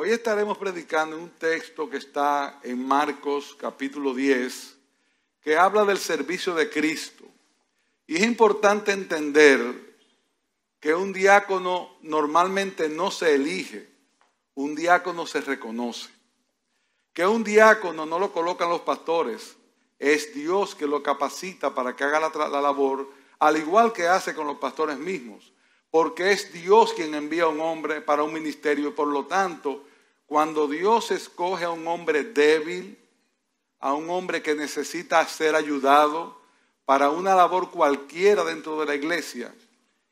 Hoy estaremos predicando un texto que está en Marcos capítulo 10, que habla del servicio de Cristo. Y es importante entender que un diácono normalmente no se elige, un diácono se reconoce. Que un diácono no lo colocan los pastores, es Dios que lo capacita para que haga la, la labor, al igual que hace con los pastores mismos porque es Dios quien envía a un hombre para un ministerio. Por lo tanto, cuando Dios escoge a un hombre débil, a un hombre que necesita ser ayudado para una labor cualquiera dentro de la iglesia,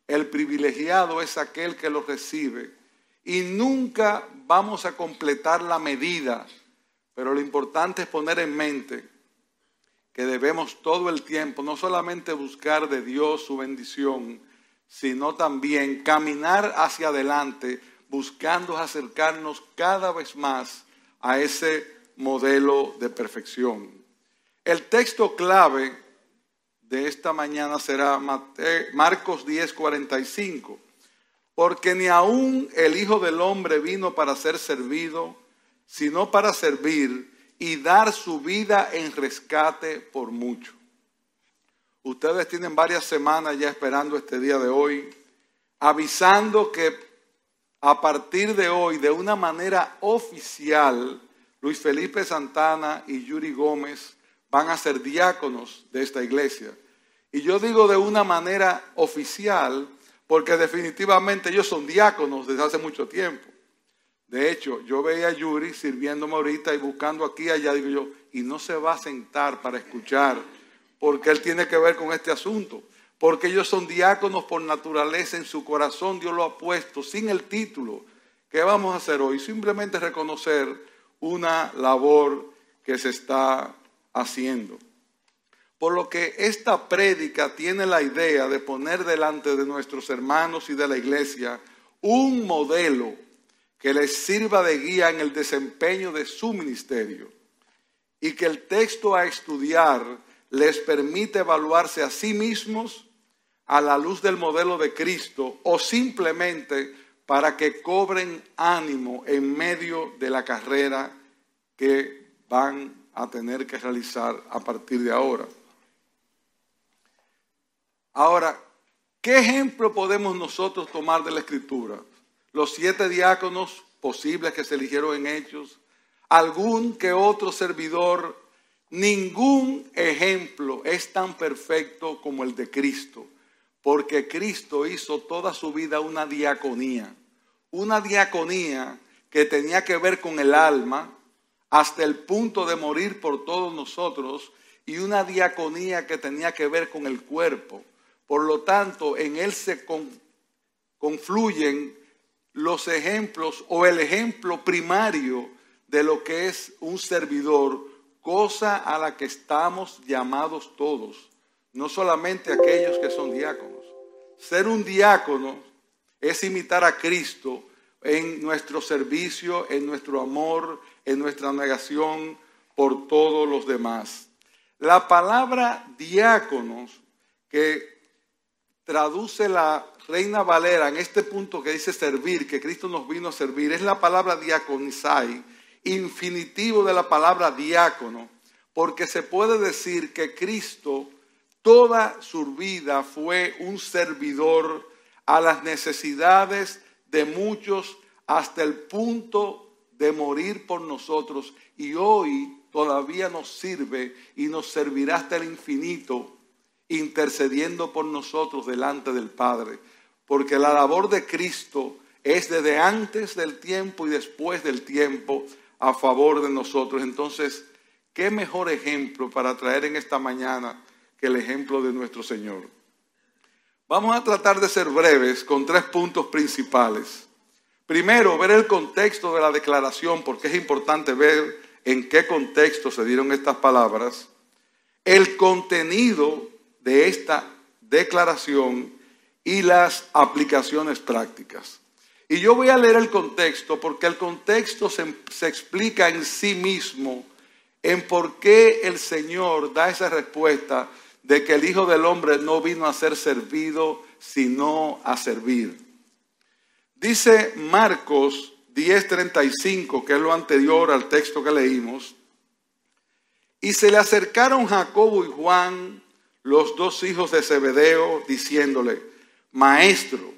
el privilegiado es aquel que lo recibe. Y nunca vamos a completar la medida, pero lo importante es poner en mente que debemos todo el tiempo no solamente buscar de Dios su bendición, sino también caminar hacia adelante buscando acercarnos cada vez más a ese modelo de perfección. El texto clave de esta mañana será Marcos 10, 45, porque ni aún el Hijo del Hombre vino para ser servido, sino para servir y dar su vida en rescate por mucho. Ustedes tienen varias semanas ya esperando este día de hoy, avisando que a partir de hoy, de una manera oficial, Luis Felipe Santana y Yuri Gómez van a ser diáconos de esta iglesia. Y yo digo de una manera oficial porque definitivamente ellos son diáconos desde hace mucho tiempo. De hecho, yo veía a Yuri sirviéndome ahorita y buscando aquí y allá, digo yo, y no se va a sentar para escuchar porque él tiene que ver con este asunto. Porque ellos son diáconos por naturaleza, en su corazón Dios lo ha puesto, sin el título. ¿Qué vamos a hacer hoy? Simplemente reconocer una labor que se está haciendo. Por lo que esta prédica tiene la idea de poner delante de nuestros hermanos y de la iglesia un modelo que les sirva de guía en el desempeño de su ministerio y que el texto a estudiar les permite evaluarse a sí mismos a la luz del modelo de Cristo o simplemente para que cobren ánimo en medio de la carrera que van a tener que realizar a partir de ahora. Ahora, ¿qué ejemplo podemos nosotros tomar de la Escritura? Los siete diáconos posibles que se eligieron en Hechos, algún que otro servidor Ningún ejemplo es tan perfecto como el de Cristo, porque Cristo hizo toda su vida una diaconía, una diaconía que tenía que ver con el alma hasta el punto de morir por todos nosotros y una diaconía que tenía que ver con el cuerpo. Por lo tanto, en él se confluyen los ejemplos o el ejemplo primario de lo que es un servidor cosa a la que estamos llamados todos, no solamente aquellos que son diáconos. Ser un diácono es imitar a Cristo en nuestro servicio, en nuestro amor, en nuestra negación por todos los demás. La palabra diáconos, que traduce la Reina Valera en este punto que dice servir, que Cristo nos vino a servir, es la palabra diaconizai, infinitivo de la palabra diácono, porque se puede decir que Cristo toda su vida fue un servidor a las necesidades de muchos hasta el punto de morir por nosotros y hoy todavía nos sirve y nos servirá hasta el infinito intercediendo por nosotros delante del Padre, porque la labor de Cristo es desde antes del tiempo y después del tiempo a favor de nosotros. Entonces, ¿qué mejor ejemplo para traer en esta mañana que el ejemplo de nuestro Señor? Vamos a tratar de ser breves con tres puntos principales. Primero, ver el contexto de la declaración, porque es importante ver en qué contexto se dieron estas palabras. El contenido de esta declaración y las aplicaciones prácticas. Y yo voy a leer el contexto porque el contexto se, explica en sí mismo en por qué el Señor da esa respuesta de que el Hijo del Hombre no vino a ser servido, sino a servir. Dice Marcos 10:35, que es lo anterior al texto que leímos, y se le acercaron Jacobo y Juan, los dos hijos de Zebedeo, diciéndole, Maestro,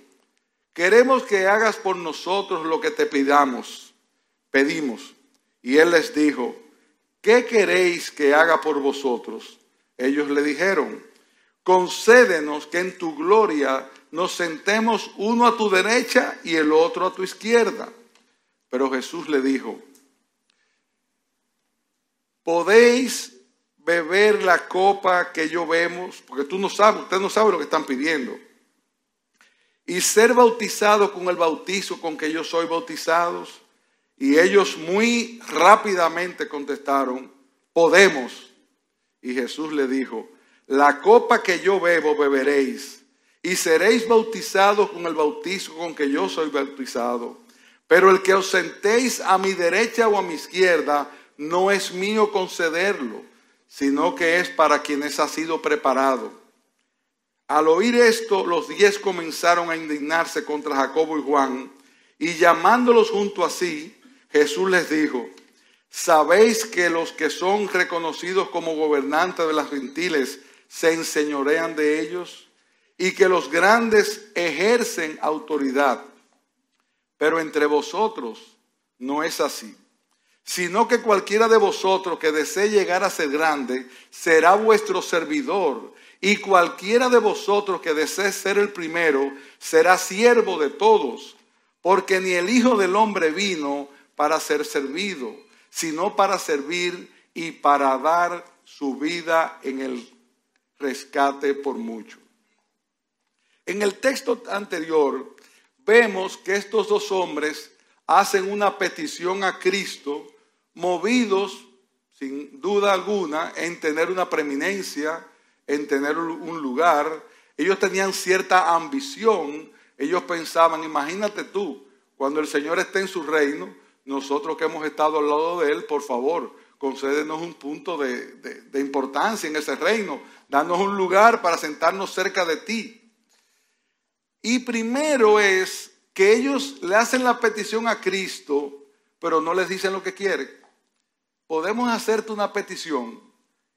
queremos que hagas por nosotros lo que te pidamos, pedimos. Y él les dijo, ¿qué queréis que haga por vosotros? Ellos le dijeron, concédenos que en tu gloria nos sentemos uno a tu derecha y el otro a tu izquierda. Pero Jesús le dijo, podéis beber la copa que yo vemos, porque tú no sabes, usted no sabe lo que están pidiendo, y ser bautizado con el bautizo con que yo soy bautizados. Y ellos muy rápidamente contestaron, podemos. Y Jesús le dijo, la copa que yo bebo beberéis, y seréis bautizados con el bautizo con que yo soy bautizado. Pero el que os sentéis a mi derecha o a mi izquierda, no es mío concederlo, sino que es para quienes ha sido preparado. Al oír esto, los diez comenzaron a indignarse contra Jacobo y Juan, y llamándolos junto a sí, Jesús les dijo, ¿sabéis que los que son reconocidos como gobernantes de las gentiles se enseñorean de ellos? Y que los grandes ejercen autoridad. Pero entre vosotros no es así sino que cualquiera de vosotros que desee llegar a ser grande será vuestro servidor, y cualquiera de vosotros que desee ser el primero será siervo de todos, porque ni el Hijo del Hombre vino para ser servido, sino para servir y para dar su vida en el rescate por mucho. En el texto anterior vemos que estos dos hombres hacen una petición a Cristo movidos, sin duda alguna, en tener una preeminencia, en tener un lugar. Ellos tenían cierta ambición. Ellos pensaban, imagínate tú, cuando el Señor esté en su reino, nosotros que hemos estado al lado de Él, por favor, concédenos un punto de, importancia en ese reino, danos un lugar para sentarnos cerca de ti. Y primero es que ellos le hacen la petición a Cristo, pero no les dicen lo que quieren podemos hacerte una petición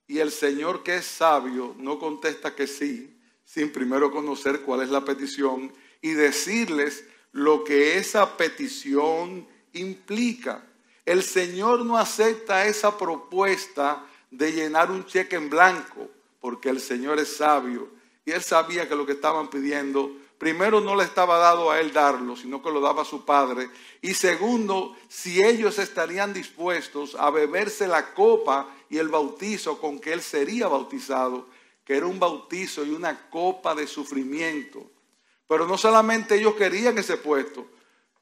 y el Señor que es sabio no contesta que sí, sin primero conocer cuál es la petición y decirles lo que esa petición implica. El Señor no acepta esa propuesta de llenar un cheque en blanco, porque el Señor es sabio y Él sabía que lo que estaban pidiendo primero no le estaba dado a él darlo, sino que lo daba a su padre. Y segundo, si ellos estarían dispuestos a beberse la copa y el bautizo con que él sería bautizado, que era un bautizo y una copa de sufrimiento. Pero no solamente ellos querían ese puesto.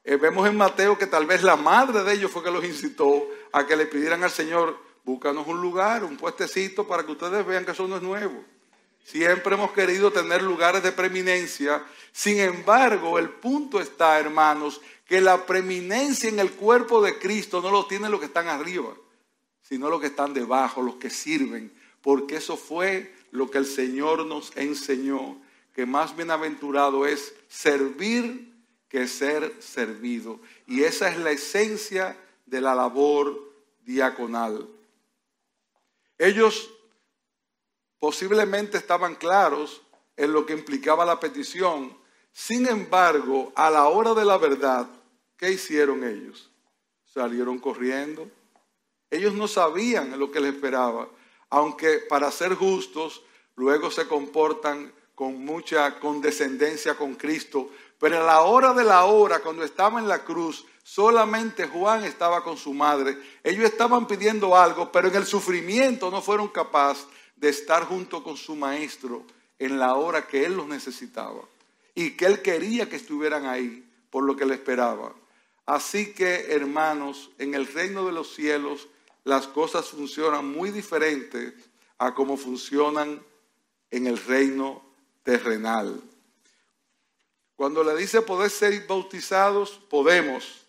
Eh, vemos en Mateo que tal vez la madre de ellos fue que los incitó a que le pidieran al Señor, búscanos un lugar, un puestecito para que ustedes vean que eso no es nuevo. Siempre hemos querido tener lugares de preeminencia. Sin embargo, el punto está, hermanos, que la preeminencia en el cuerpo de Cristo no lo tienen los que están arriba, sino los que están debajo, los que sirven. Porque eso fue lo que el Señor nos enseñó, que más bienaventurado es servir que ser servido. Y esa es la esencia de la labor diaconal. Ellos posiblemente estaban claros en lo que implicaba la petición. Sin embargo, a la hora de la verdad, ¿qué hicieron ellos? Salieron corriendo. Ellos no sabían lo que les esperaba, aunque para ser justos, luego se comportan con mucha condescendencia con Cristo. Pero a la hora de la hora, cuando estaba en la cruz, solamente Juan estaba con su madre. Ellos estaban pidiendo algo, pero en el sufrimiento no fueron capaces de estar junto con su maestro en la hora que él los necesitaba y que él quería que estuvieran ahí por lo que le esperaba. Así que, hermanos, en el reino de los cielos las cosas funcionan muy diferentes a como funcionan en el reino terrenal. Cuando le dice poder ser bautizados, podemos,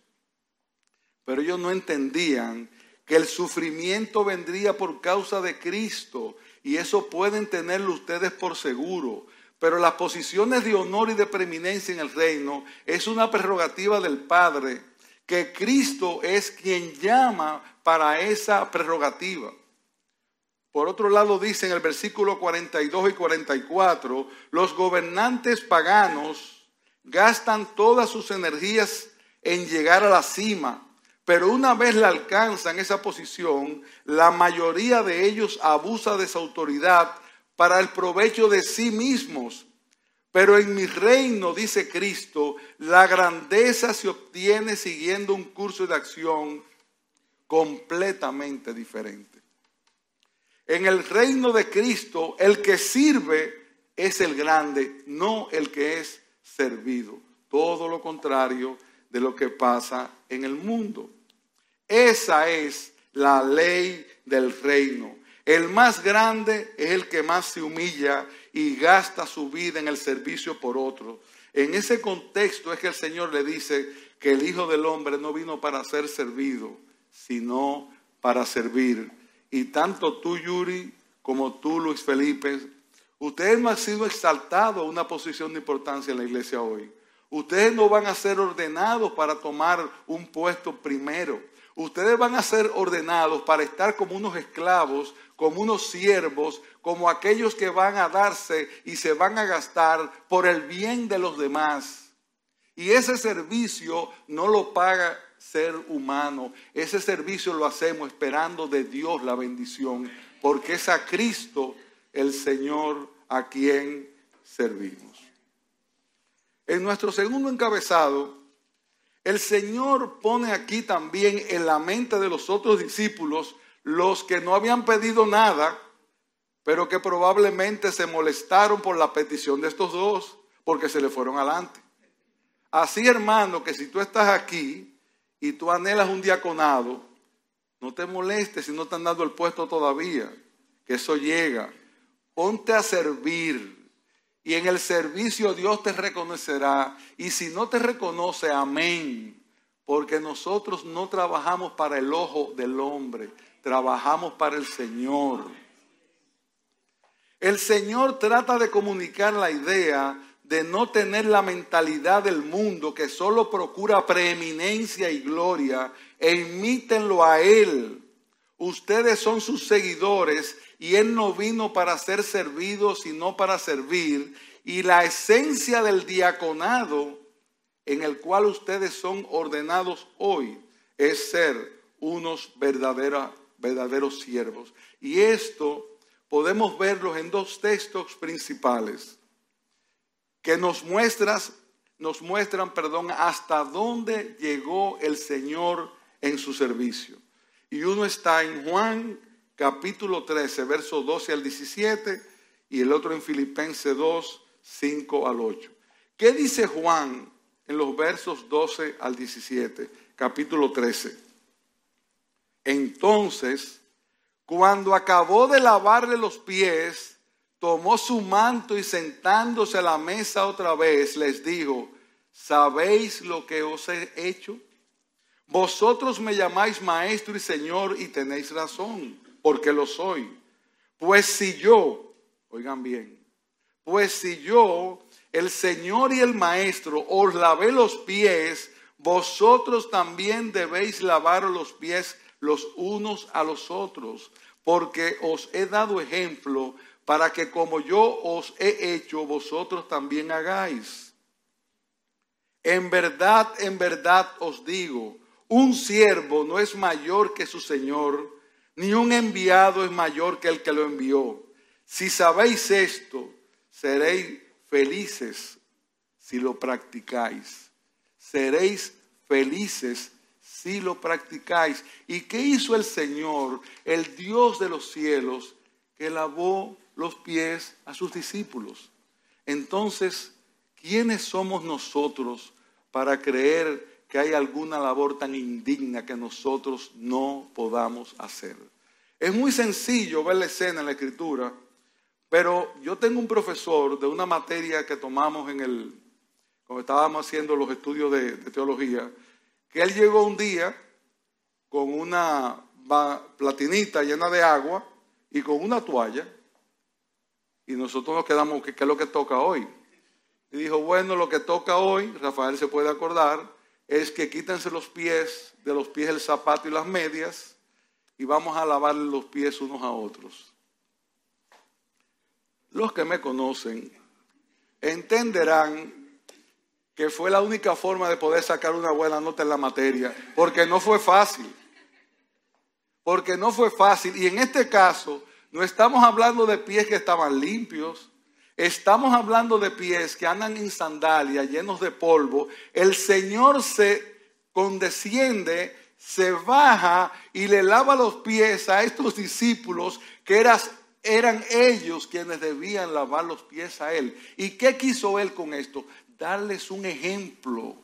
pero ellos no entendían que el sufrimiento vendría por causa de Cristo y eso pueden tenerlo ustedes por seguro. Pero las posiciones de honor y de preeminencia en el reino es una prerrogativa del Padre que Cristo es quien llama para esa prerrogativa. Por otro lado dice en el versículo 42 y 44, los gobernantes paganos gastan todas sus energías en llegar a la cima, pero una vez la alcanzan esa posición, la mayoría de ellos abusa de su autoridad para el provecho de sí mismos. Pero en mi reino, dice Cristo, la grandeza se obtiene siguiendo un curso de acción completamente diferente. En el reino de Cristo, el que sirve es el grande, no el que es servido. Todo lo contrario de lo que pasa en el mundo. Esa es la ley del reino. El más grande es el que más se humilla y gasta su vida en el servicio por otro. En ese contexto es que el Señor le dice que el Hijo del Hombre no vino para ser servido, sino para servir. Y tanto tú, Yuri, como tú, Luis Felipe, ustedes no han sido exaltados a una posición de importancia en la iglesia hoy. Ustedes no van a ser ordenados para tomar un puesto primero. Ustedes van a ser ordenados para estar como unos esclavos, como unos siervos, como aquellos que van a darse y se van a gastar por el bien de los demás. Y ese servicio no lo paga ser humano. Ese servicio lo hacemos esperando de Dios la bendición, porque es a Cristo el Señor a quien servimos. En nuestro segundo encabezado, el Señor pone aquí también en la mente de los otros discípulos los que no habían pedido nada, pero que probablemente se molestaron por la petición de estos dos, porque se le fueron adelante. Así, hermano, que si tú estás aquí y tú anhelas un diaconado, no te molestes si no te han dado el puesto todavía, que eso llega. Ponte a servir y en el servicio Dios te reconocerá. Y si no te reconoce, amén. Porque nosotros no trabajamos para el ojo del hombre, trabajamos para el Señor. El Señor trata de comunicar la idea de no tener la mentalidad del mundo que solo procura preeminencia y gloria e imítenlo a Él. Ustedes son sus seguidores y Él no vino para ser servido, sino para servir. Y la esencia del diaconado en el cual ustedes son ordenados hoy es ser unos verdaderos, verdaderos siervos. Y esto podemos verlo en dos textos principales que nos, muestras, nos muestran perdón, hasta dónde llegó el Señor en su servicio. Y uno está en Juan capítulo 13, versos 12 al 17, y el otro en Filipenses 2, 5 al 8. ¿Qué dice Juan en los versos 12 al 17, capítulo 13? Entonces, cuando acabó de lavarle los pies, tomó su manto y sentándose a la mesa otra vez, les dijo, ¿sabéis lo que os he hecho? Vosotros me llamáis maestro y señor y tenéis razón porque lo soy. Pues si yo, oigan bien, pues si yo, el Señor y el Maestro, os lavé los pies, vosotros también debéis lavar los pies los unos a los otros, porque os he dado ejemplo para que como yo os he hecho, vosotros también hagáis. En verdad, en verdad os digo, un siervo no es mayor que su Señor, ni un enviado es mayor que el que lo envió. Si sabéis esto, seréis felices si lo practicáis. Seréis felices si lo practicáis. ¿Y qué hizo el Señor, el Dios de los cielos, que lavó los pies a sus discípulos? Entonces, ¿quiénes somos nosotros para creer que hay alguna labor tan indigna que nosotros no podamos hacer. Es muy sencillo ver la escena en la escritura, pero yo tengo un profesor de una materia que tomamos en el, cuando estábamos haciendo los estudios de, teología, que él llegó un día con una platinita llena de agua y con una toalla, y nosotros nos quedamos, ¿qué, es lo que toca hoy? Y dijo, bueno, lo que toca hoy, Rafael se puede acordar, es que quítense los pies, de los pies el zapato y las medias, y vamos a lavar los pies unos a otros. Los que me conocen entenderán que fue la única forma de poder sacar una buena nota en la materia, porque no fue fácil. Porque no fue fácil. Y en este caso, no estamos hablando de pies que estaban limpios, estamos hablando de pies que andan en sandalias, llenos de polvo. El Señor se condesciende, se baja y le lava los pies a estos discípulos que eras, eran ellos quienes debían lavar los pies a Él. ¿Y qué quiso Él con esto? Darles un ejemplo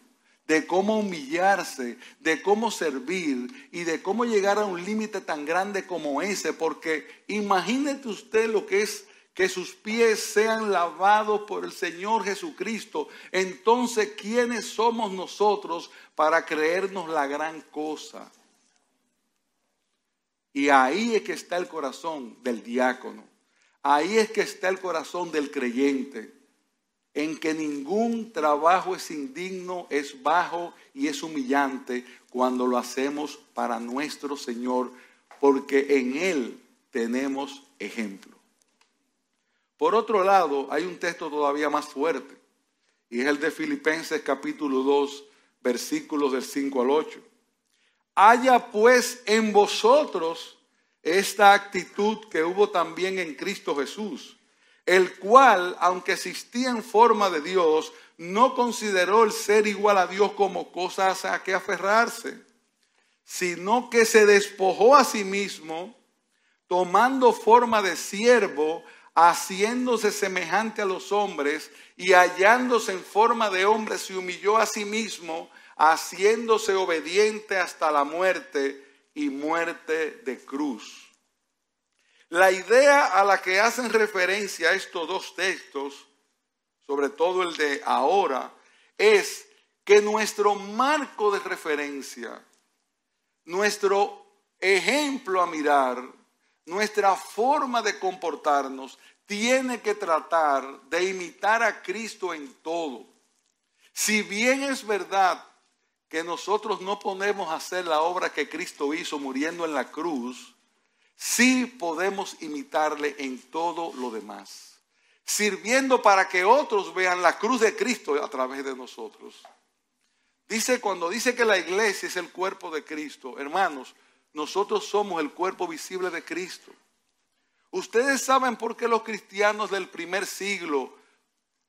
de cómo humillarse, de cómo servir y de cómo llegar a un límite tan grande como ese, porque imagínate usted lo que es que sus pies sean lavados por el Señor Jesucristo. Entonces, ¿quiénes somos nosotros para creernos la gran cosa? Y ahí es que está el corazón del diácono. Ahí es que está el corazón del creyente en que ningún trabajo es indigno, es bajo y es humillante cuando lo hacemos para nuestro Señor, porque en Él tenemos ejemplo. Por otro lado, hay un texto todavía más fuerte, y es el de Filipenses capítulo 2, versículos del 5 al 8. Haya pues en vosotros esta actitud que hubo también en Cristo Jesús el cual, aunque existía en forma de Dios, no consideró el ser igual a Dios como cosas a que aferrarse, sino que se despojó a sí mismo, tomando forma de siervo, haciéndose semejante a los hombres y hallándose en forma de hombre, se humilló a sí mismo, haciéndose obediente hasta la muerte y muerte de cruz. La idea a la que hacen referencia estos dos textos, sobre todo el de ahora, es que nuestro marco de referencia, nuestro ejemplo a mirar, nuestra forma de comportarnos, tiene que tratar de imitar a Cristo en todo. Si bien es verdad que nosotros no podemos hacer la obra que Cristo hizo muriendo en la cruz, sí podemos imitarle en todo lo demás, sirviendo para que otros vean la cruz de Cristo a través de nosotros. Dice cuando dice que la iglesia es el cuerpo de Cristo, hermanos, nosotros somos el cuerpo visible de Cristo. Ustedes saben por qué los cristianos del primer siglo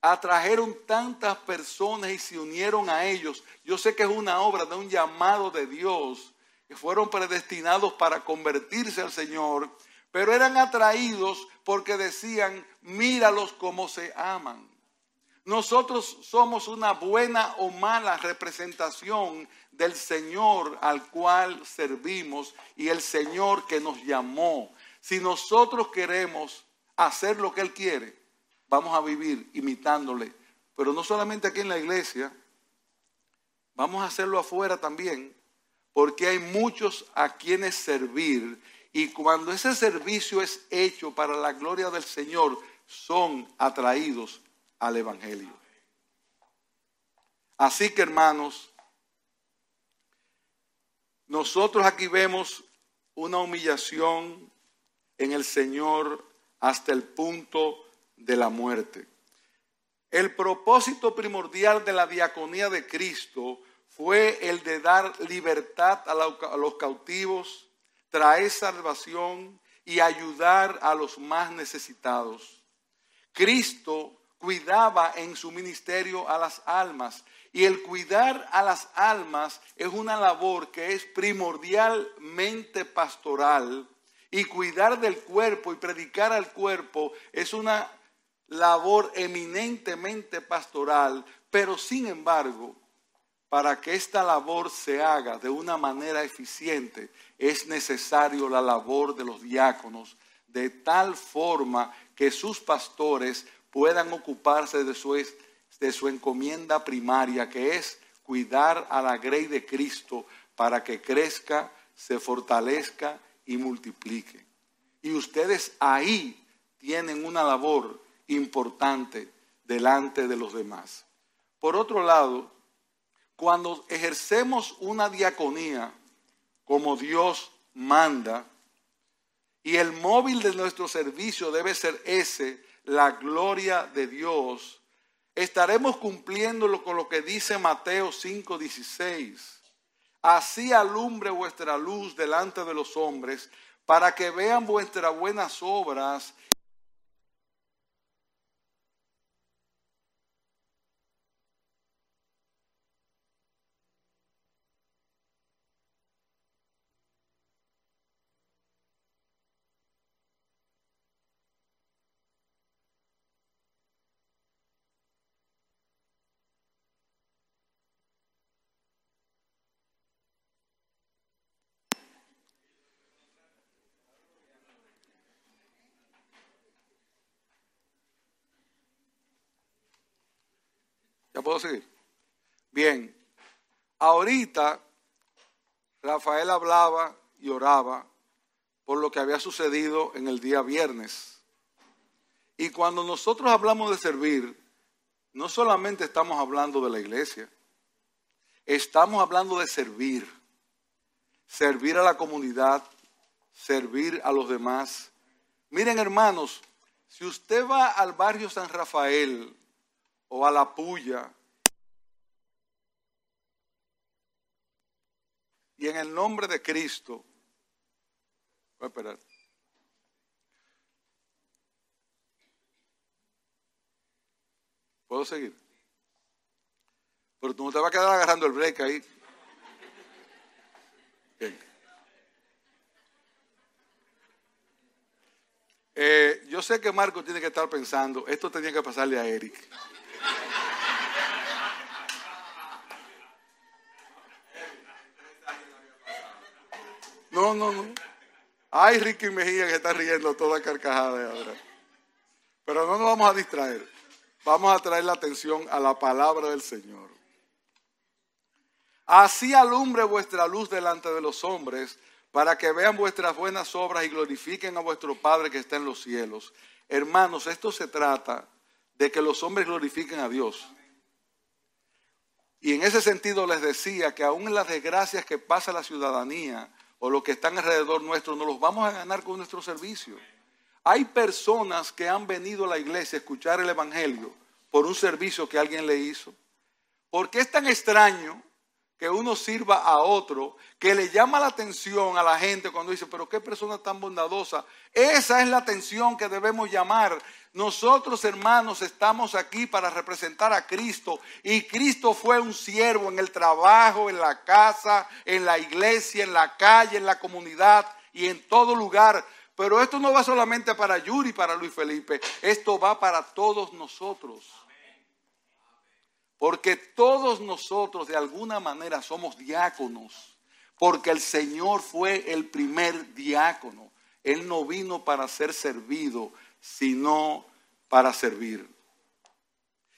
atrajeron tantas personas y se unieron a ellos. Yo sé que es una obra de un llamado de Dios que fueron predestinados para convertirse al Señor, pero eran atraídos porque decían, míralos como se aman. Nosotros somos una buena o mala representación del Señor al cual servimos y el Señor que nos llamó. Si nosotros queremos hacer lo que Él quiere, vamos a vivir imitándole. Pero no solamente aquí en la iglesia, vamos a hacerlo afuera también porque hay muchos a quienes servir y cuando ese servicio es hecho para la gloria del Señor, son atraídos al Evangelio. Así que hermanos, nosotros aquí vemos una humillación en el Señor hasta el punto de la muerte. El propósito primordial de la diaconía de Cristo fue el de dar libertad a los cautivos, traer salvación y ayudar a los más necesitados. Cristo cuidaba en su ministerio a las almas. Y el cuidar a las almas es una labor que es primordialmente pastoral. Y cuidar del cuerpo y predicar al cuerpo es una labor eminentemente pastoral, pero sin embargo para que esta labor se haga de una manera eficiente, es necesario la labor de los diáconos, de tal forma que sus pastores puedan ocuparse de su, de su encomienda primaria, que es cuidar a la grey de Cristo para que crezca, se fortalezca y multiplique. Y ustedes ahí tienen una labor importante delante de los demás. Por otro lado, cuando ejercemos una diaconía como Dios manda, y el móvil de nuestro servicio debe ser ese, la gloria de Dios, estaremos cumpliéndolo con lo que dice Mateo 5:16. Así alumbre vuestra luz delante de los hombres, para que vean vuestras buenas obras puedo seguir? Bien, ahorita Rafael hablaba y oraba por lo que había sucedido en el día viernes. Y cuando nosotros hablamos de servir, no solamente estamos hablando de la iglesia, estamos hablando de servir. Servir a la comunidad, servir a los demás. Miren hermanos, si usted va al barrio San Rafael o a la puya. Y en el nombre de Cristo, voy a esperar. ¿Puedo seguir? Pero tú no te vas a quedar agarrando el break ahí. Eh, yo sé que Marco tiene que estar pensando, esto tenía que pasarle a Eric. No, no, no. Ay, Ricky Mejía que está riendo toda carcajada ahora. Pero no nos vamos a distraer. Vamos a traer la atención a la palabra del Señor. Así alumbre vuestra luz delante de los hombres, para que vean vuestras buenas obras y glorifiquen a vuestro Padre que está en los cielos. Hermanos, esto se trata de que los hombres glorifiquen a Dios. Y en ese sentido les decía que aún en las desgracias que pasa la ciudadanía o los que están alrededor nuestro, no los vamos a ganar con nuestro servicio. Hay personas que han venido a la iglesia a escuchar el Evangelio por un servicio que alguien le hizo. Porque es tan extraño que uno sirva a otro, que le llama la atención a la gente cuando dice, pero qué persona tan bondadosa. Esa es la atención que debemos llamar. Nosotros, hermanos, estamos aquí para representar a Cristo y Cristo fue un siervo en el trabajo, en la casa, en la iglesia, en la calle, en la comunidad y en todo lugar. Pero esto no va solamente para Yuri, para Luis Felipe, esto va para todos nosotros. Porque todos nosotros de alguna manera somos diáconos. Porque el Señor fue el primer diácono. Él no vino para ser servido, sino para servir.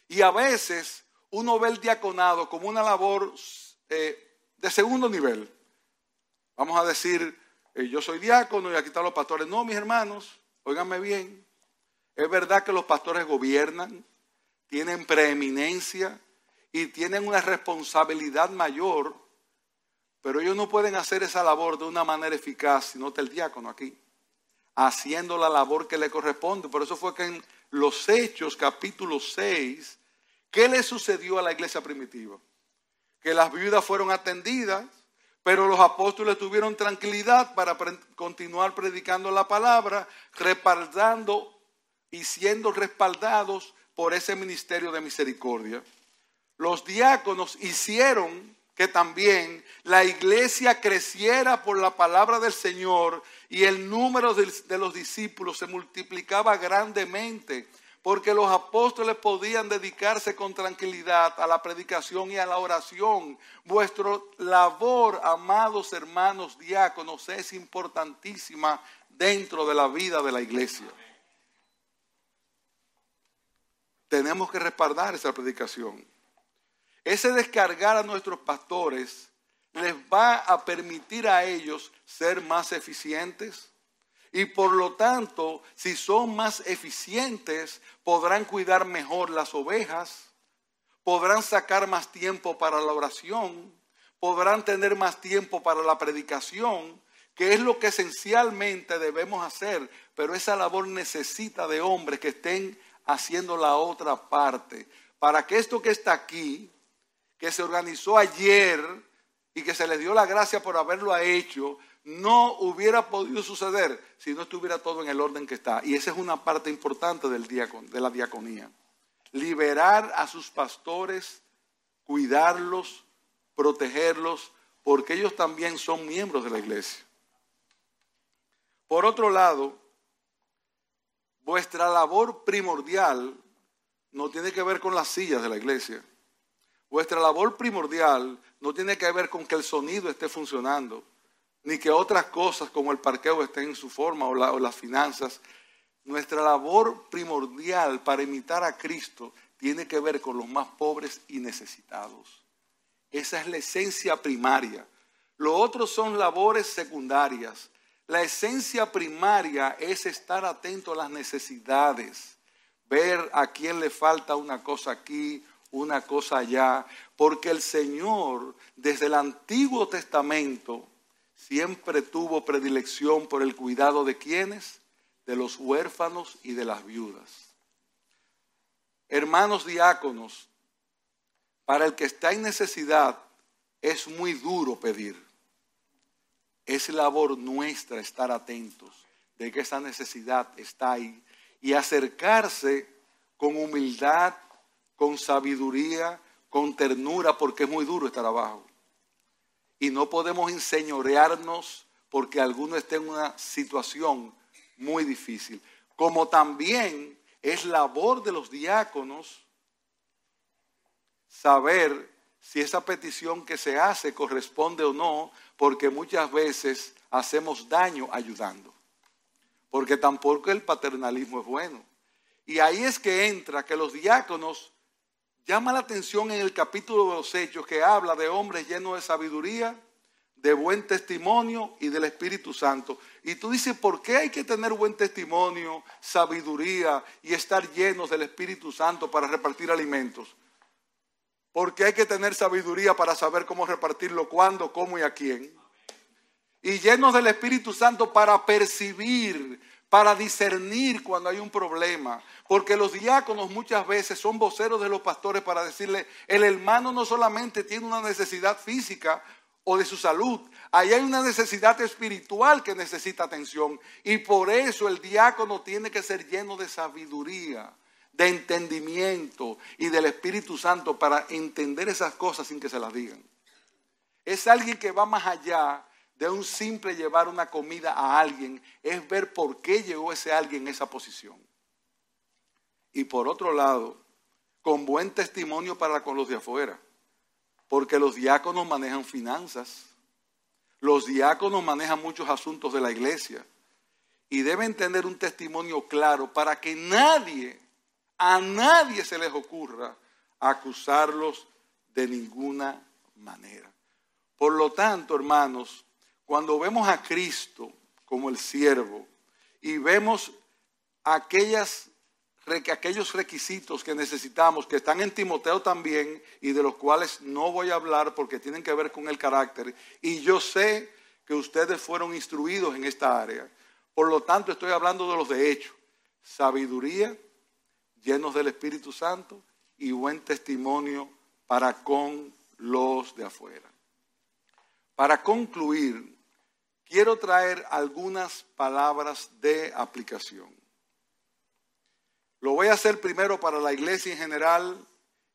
Y a veces uno ve el diaconado como una labor eh, de segundo nivel. Vamos a decir, eh, yo soy diácono y aquí están los pastores. No, mis hermanos, óiganme bien. Es verdad que los pastores gobiernan, tienen preeminencia, y tienen una responsabilidad mayor, pero ellos no pueden hacer esa labor de una manera eficaz si no está el diácono aquí, haciendo la labor que le corresponde. Por eso fue que en los Hechos, capítulo 6, ¿qué le sucedió a la iglesia primitiva? Que las viudas fueron atendidas, pero los apóstoles tuvieron tranquilidad para continuar predicando la palabra, respaldando y siendo respaldados por ese ministerio de misericordia los diáconos hicieron que también la iglesia creciera por la palabra del Señor y el número de, los discípulos se multiplicaba grandemente, porque los apóstoles podían dedicarse con tranquilidad a la predicación y a la oración. Vuestra labor, amados hermanos diáconos, es importantísima dentro de la vida de la iglesia. Tenemos que respaldar esa predicación. Ese descargar a nuestros pastores les va a permitir a ellos ser más eficientes. Y por lo tanto, si son más eficientes, podrán cuidar mejor las ovejas, podrán sacar más tiempo para la oración, podrán tener más tiempo para la predicación, que es lo que esencialmente debemos hacer, pero esa labor necesita de hombres que estén haciendo la otra parte, para que esto que está aquí, que se organizó ayer y que se le dio la gracia por haberlo hecho, no hubiera podido suceder si no estuviera todo en el orden que está. Y esa es una parte importante del de la diaconía. Liberar a sus pastores, cuidarlos, protegerlos, porque ellos también son miembros de la iglesia. Por otro lado, vuestra labor primordial no tiene que ver con las sillas de la iglesia. Vuestra labor primordial no tiene que ver con que el sonido esté funcionando ni que otras cosas como el parqueo estén en su forma o, las finanzas. Nuestra labor primordial para imitar a Cristo tiene que ver con los más pobres y necesitados. Esa es la esencia primaria. Lo otro son labores secundarias. La esencia primaria es estar atento a las necesidades, ver a quién le falta una cosa aquí, una cosa allá, porque el Señor desde el Antiguo Testamento siempre tuvo predilección por el cuidado de quienes, de los huérfanos y de las viudas. Hermanos diáconos, para el que está en necesidad es muy duro pedir. Es labor nuestra estar atentos de que esa necesidad está ahí y acercarse con humildad, con sabiduría, con ternura, porque es muy duro estar abajo y no podemos enseñorearnos porque alguno esté en una situación muy difícil. Como también es labor de los diáconos saber si esa petición que se hace corresponde o no, porque muchas veces hacemos daño ayudando. Porque tampoco el paternalismo es bueno. Y ahí es que entra que los diáconos Llama la atención en el capítulo de los Hechos que habla de hombres llenos de sabiduría, de buen testimonio y del Espíritu Santo. Y tú dices, ¿por qué hay que tener buen testimonio, sabiduría y estar llenos del Espíritu Santo para repartir alimentos? Porque hay que tener sabiduría para saber cómo repartirlo, cuándo, cómo y a quién. Y llenos del Espíritu Santo para percibir para discernir cuando hay un problema. Porque los diáconos muchas veces son voceros de los pastores para decirle, el hermano no solamente tiene una necesidad física o de su salud, ahí hay una necesidad espiritual que necesita atención. Y por eso el diácono tiene que ser lleno de sabiduría, de entendimiento y del Espíritu Santo para entender esas cosas sin que se las digan. Es alguien que va más allá de un simple llevar una comida a alguien, es ver por qué llegó ese alguien en esa posición. Y por otro lado, con buen testimonio para con los de afuera, porque los diáconos manejan finanzas, los diáconos manejan muchos asuntos de la iglesia y deben tener un testimonio claro para que nadie, a nadie se les ocurra acusarlos de ninguna manera. Por lo tanto, hermanos, cuando vemos a Cristo como el siervo y vemos aquellos requisitos que necesitamos, que están en Timoteo también y de los cuales no voy a hablar porque tienen que ver con el carácter, y yo sé que ustedes fueron instruidos en esta área. Por lo tanto, estoy hablando de los de. Sabiduría, llenos del Espíritu Santo y buen testimonio para con los de afuera. Para concluir, quiero traer algunas palabras de aplicación. Lo voy a hacer primero para la iglesia en general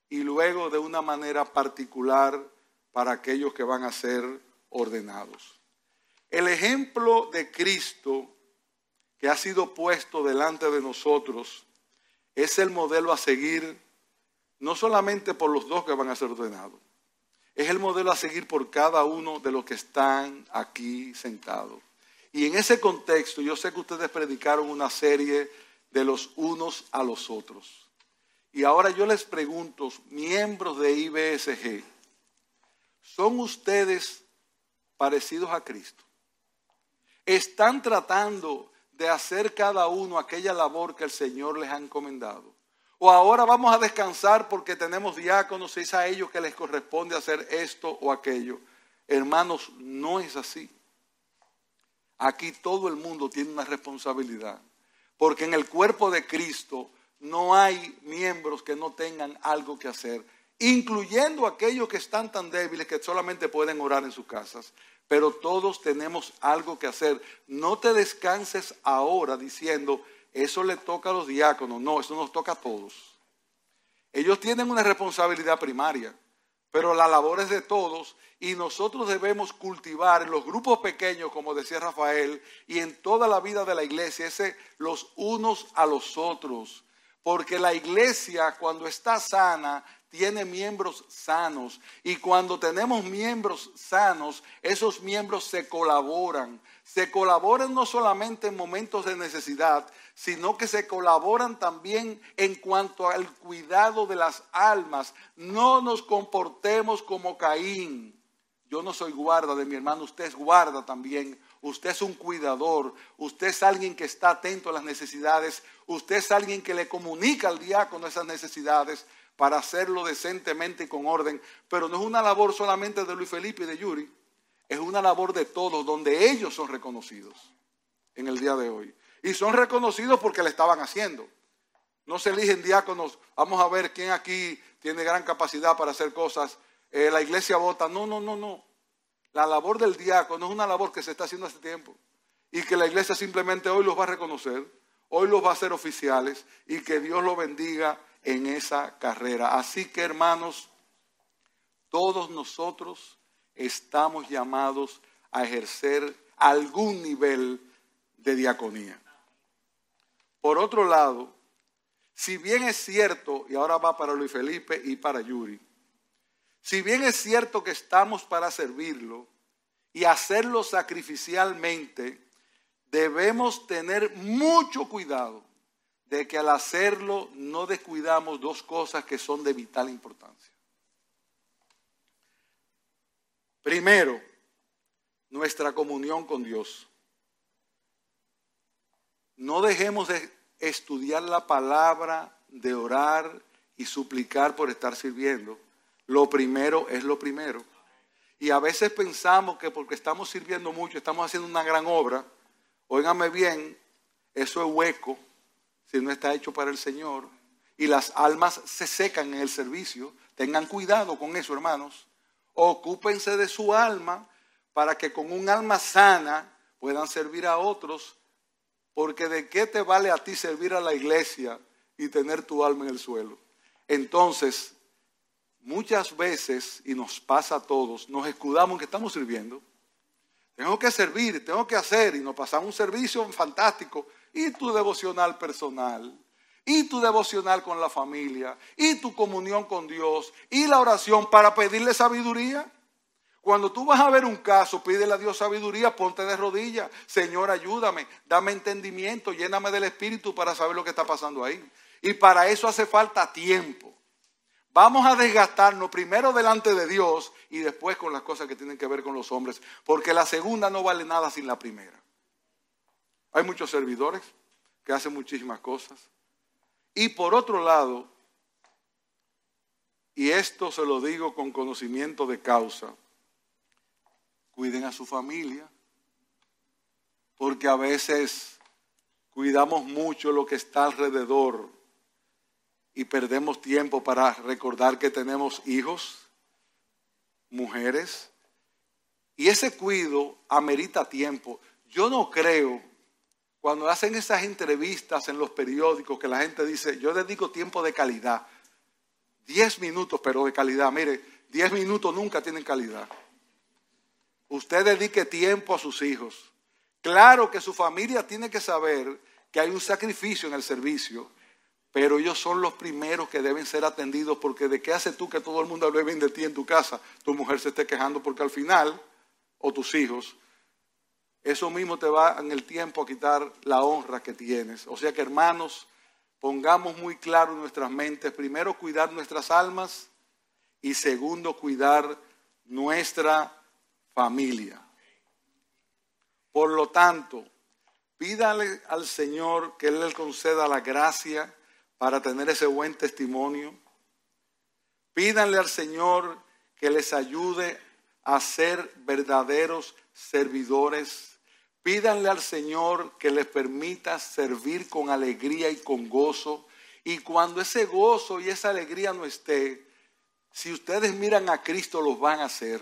y luego de una manera particular para aquellos que van a ser ordenados. El ejemplo de Cristo que ha sido puesto delante de nosotros es el modelo a seguir no solamente por los dos que van a ser ordenados, es el modelo a seguir por cada uno de los que están aquí sentados. Y en ese contexto, yo sé que ustedes predicaron una serie de los unos a los otros. Y ahora yo les pregunto, miembros de IBSG, ¿son ustedes parecidos a Cristo? ¿Están tratando de hacer cada uno aquella labor que el Señor les ha encomendado? O ahora vamos a descansar porque tenemos diáconos y es a ellos que les corresponde hacer esto o aquello. Hermanos, no es así. Aquí todo el mundo tiene una responsabilidad. Porque en el cuerpo de Cristo no hay miembros que no tengan algo que hacer, incluyendo aquellos que están tan débiles que solamente pueden orar en sus casas. Pero todos tenemos algo que hacer. No te descanses ahora diciendo, eso le toca a los diáconos. No, eso nos toca a todos. Ellos tienen una responsabilidad primaria, pero la labor es de todos y nosotros debemos cultivar en los grupos pequeños, como decía Rafael, y en toda la vida de la iglesia, los unos a los otros. Porque la iglesia cuando está sana tiene miembros sanos y cuando tenemos miembros sanos, esos miembros se colaboran. Se colaboran no solamente en momentos de necesidad, sino que se colaboran también en cuanto al cuidado de las almas. No nos comportemos como Caín. Yo no soy guarda de mi hermano, usted es guarda también. Usted es un cuidador, usted es alguien que está atento a las necesidades, usted es alguien que le comunica al diácono esas necesidades para hacerlo decentemente y con orden. Pero no es una labor solamente de Luis Felipe y de Yuri, es una labor de todos, donde ellos son reconocidos en el día de hoy. Y son reconocidos porque le estaban haciendo. No se eligen diáconos, vamos a ver quién aquí tiene gran capacidad para hacer cosas. Eh, la iglesia vota. No, no, no, no. La labor del diácono es una labor que se está haciendo hace tiempo. Y que la iglesia simplemente hoy los va a reconocer, hoy los va a hacer oficiales y que Dios los bendiga en esa carrera. Así que hermanos, todos nosotros estamos llamados a ejercer algún nivel de diaconía. Por otro lado, si bien es cierto, y ahora va para Luis Felipe y para Yuri, si bien es cierto que estamos para servirlo y hacerlo sacrificialmente, debemos tener mucho cuidado de que al hacerlo no descuidamos dos cosas que son de vital importancia. Primero, nuestra comunión con Dios. No dejemos de estudiar la palabra, de orar y suplicar por estar sirviendo. Lo primero es lo primero. Y a veces pensamos que porque estamos sirviendo mucho, estamos haciendo una gran obra. Óigame bien, eso es hueco si no está hecho para el Señor. Y las almas se secan en el servicio. Tengan cuidado con eso, hermanos. Ocúpense de su alma para que con un alma sana puedan servir a otros porque de qué te vale a ti servir a la iglesia y tener tu alma en el suelo. Entonces, muchas veces, y nos pasa a todos, nos escudamos que estamos sirviendo. Tengo que servir, tengo que hacer, y nos pasamos un servicio fantástico. Y tu devocional personal, y tu devocional con la familia, y tu comunión con Dios, y la oración para pedirle sabiduría. Cuando tú vas a ver un caso, pídele a Dios sabiduría, ponte de rodillas. Señor, ayúdame, dame entendimiento, lléname del Espíritu para saber lo que está pasando ahí. Y para eso hace falta tiempo. Vamos a desgastarnos primero delante de Dios y después con las cosas que tienen que ver con los hombres, porque la segunda no vale nada sin la primera. Hay muchos servidores que hacen muchísimas cosas. Y por otro lado, y esto se lo digo con conocimiento de causa, cuiden a su familia, porque a veces cuidamos mucho lo que está alrededor y perdemos tiempo para recordar que tenemos hijos, mujeres, y ese cuido amerita tiempo. Yo no creo, cuando hacen esas entrevistas en los periódicos, que la gente dice, yo dedico tiempo de calidad, diez minutos, pero de calidad. Mire, diez minutos nunca tienen calidad. Usted dedique tiempo a sus hijos. Claro que su familia tiene que saber que hay un sacrificio en el servicio, pero ellos son los primeros que deben ser atendidos porque de qué hace tú que todo el mundo hable bien de ti en tu casa, tu mujer se esté quejando porque al final, o tus hijos, eso mismo te va en el tiempo a quitar la honra que tienes. O sea que hermanos, pongamos muy claro en nuestras mentes, primero cuidar nuestras almas y segundo cuidar nuestra familia. Por lo tanto, pídale al Señor que Él le conceda la gracia para tener ese buen testimonio. Pídanle al Señor que les ayude a ser verdaderos servidores. Pídanle al Señor que les permita servir con alegría y con gozo. Y cuando ese gozo y esa alegría no esté, si ustedes miran a Cristo, los van a hacer.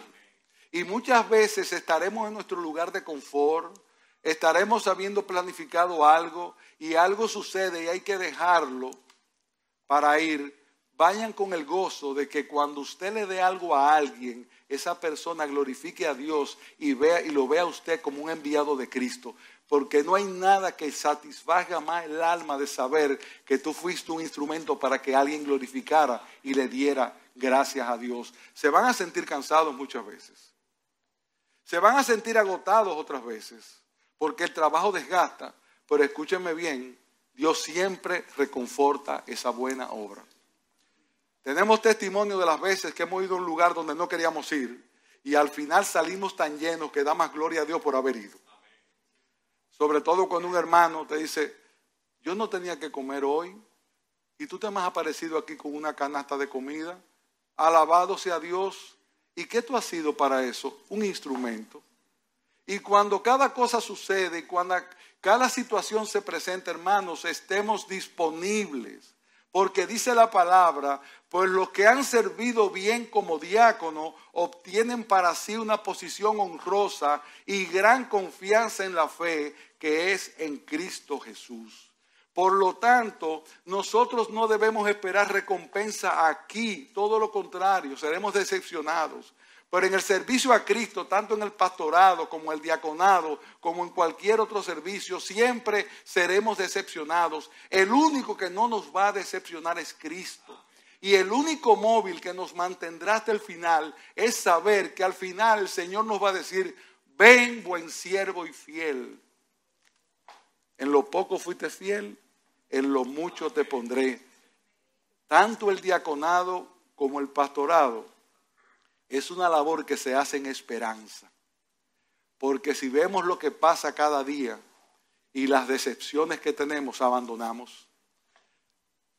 Y muchas veces estaremos en nuestro lugar de confort, estaremos habiendo planificado algo y algo sucede y hay que dejarlo para ir. Vayan con el gozo de que cuando usted le dé algo a alguien, esa persona glorifique a Dios y, vea, y lo vea usted como un enviado de Cristo. Porque no hay nada que satisfaga más el alma de saber que tú fuiste un instrumento para que alguien glorificara y le diera gracias a Dios. Se van a sentir cansados muchas veces. Se van a sentir agotados otras veces, porque el trabajo desgasta, pero escúchenme bien, Dios siempre reconforta esa buena obra. Tenemos testimonio de las veces que hemos ido a un lugar donde no queríamos ir y al final salimos tan llenos que da más gloria a Dios por haber ido. Sobre todo cuando un hermano te dice, yo no tenía que comer hoy y tú te has aparecido aquí con una canasta de comida. Alabado sea Dios, ¿Y qué tú has sido para eso? Un instrumento. Y cuando cada cosa sucede, cuando cada situación se presenta, hermanos, estemos disponibles. Porque dice la palabra, pues los que han servido bien como diácono obtienen para sí una posición honrosa y gran confianza en la fe que es en Cristo Jesús. Por lo tanto, nosotros no debemos esperar recompensa aquí, todo lo contrario, seremos decepcionados. Pero en el servicio a Cristo, tanto en el pastorado como el diaconado, como en cualquier otro servicio, siempre seremos decepcionados. El único que no nos va a decepcionar es Cristo. Y el único móvil que nos mantendrá hasta el final es saber que al final el Señor nos va a decir, ven buen siervo y fiel. En lo poco fuiste fiel, en lo mucho te pondré. Tanto el diaconado como el pastorado es una labor que se hace en esperanza. Porque si vemos lo que pasa cada día y las decepciones que tenemos, abandonamos.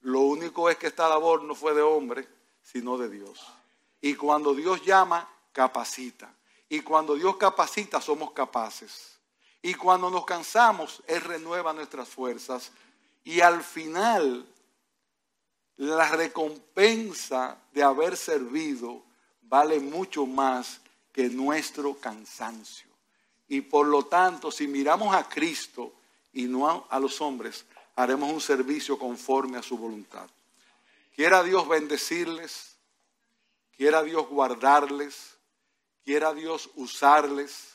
Lo único es que esta labor no fue de hombre, sino de Dios. Y cuando Dios llama, capacita. Y cuando Dios capacita, somos capaces. Y cuando nos cansamos, Él renueva nuestras fuerzas y al final, la recompensa de haber servido vale mucho más que nuestro cansancio. Y por lo tanto, si miramos a Cristo y no a, los hombres, haremos un servicio conforme a su voluntad. Quiera Dios bendecirles, quiera Dios guardarles, quiera Dios usarles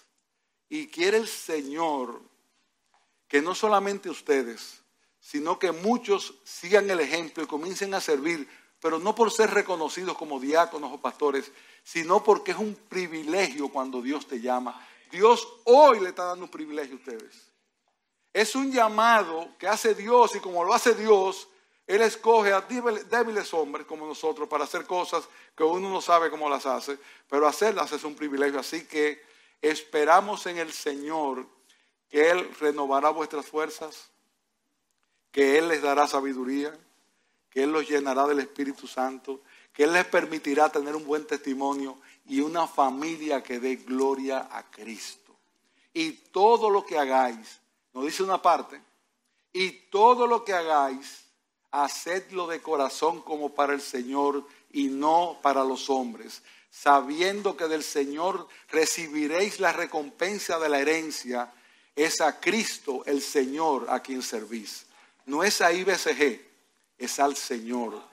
y quiere el Señor que no solamente ustedes, sino que muchos sigan el ejemplo y comiencen a servir, pero no por ser reconocidos como diáconos o pastores, sino porque es un privilegio cuando Dios te llama. Dios hoy le está dando un privilegio a ustedes. Es un llamado que hace Dios y como lo hace Dios, Él escoge a débiles hombres como nosotros para hacer cosas que uno no sabe cómo las hace, pero hacerlas es un privilegio. Así que esperamos en el Señor que Él renovará vuestras fuerzas, que Él les dará sabiduría, que Él los llenará del Espíritu Santo, que Él les permitirá tener un buen testimonio y una familia que dé gloria a Cristo. Y todo lo que hagáis, nos dice una parte, y todo lo que hagáis, hacedlo de corazón como para el Señor y no para los hombres, sabiendo que del Señor recibiréis la recompensa de la herencia, es a Cristo el Señor a quien servís. No es a IBCG, es al Señor.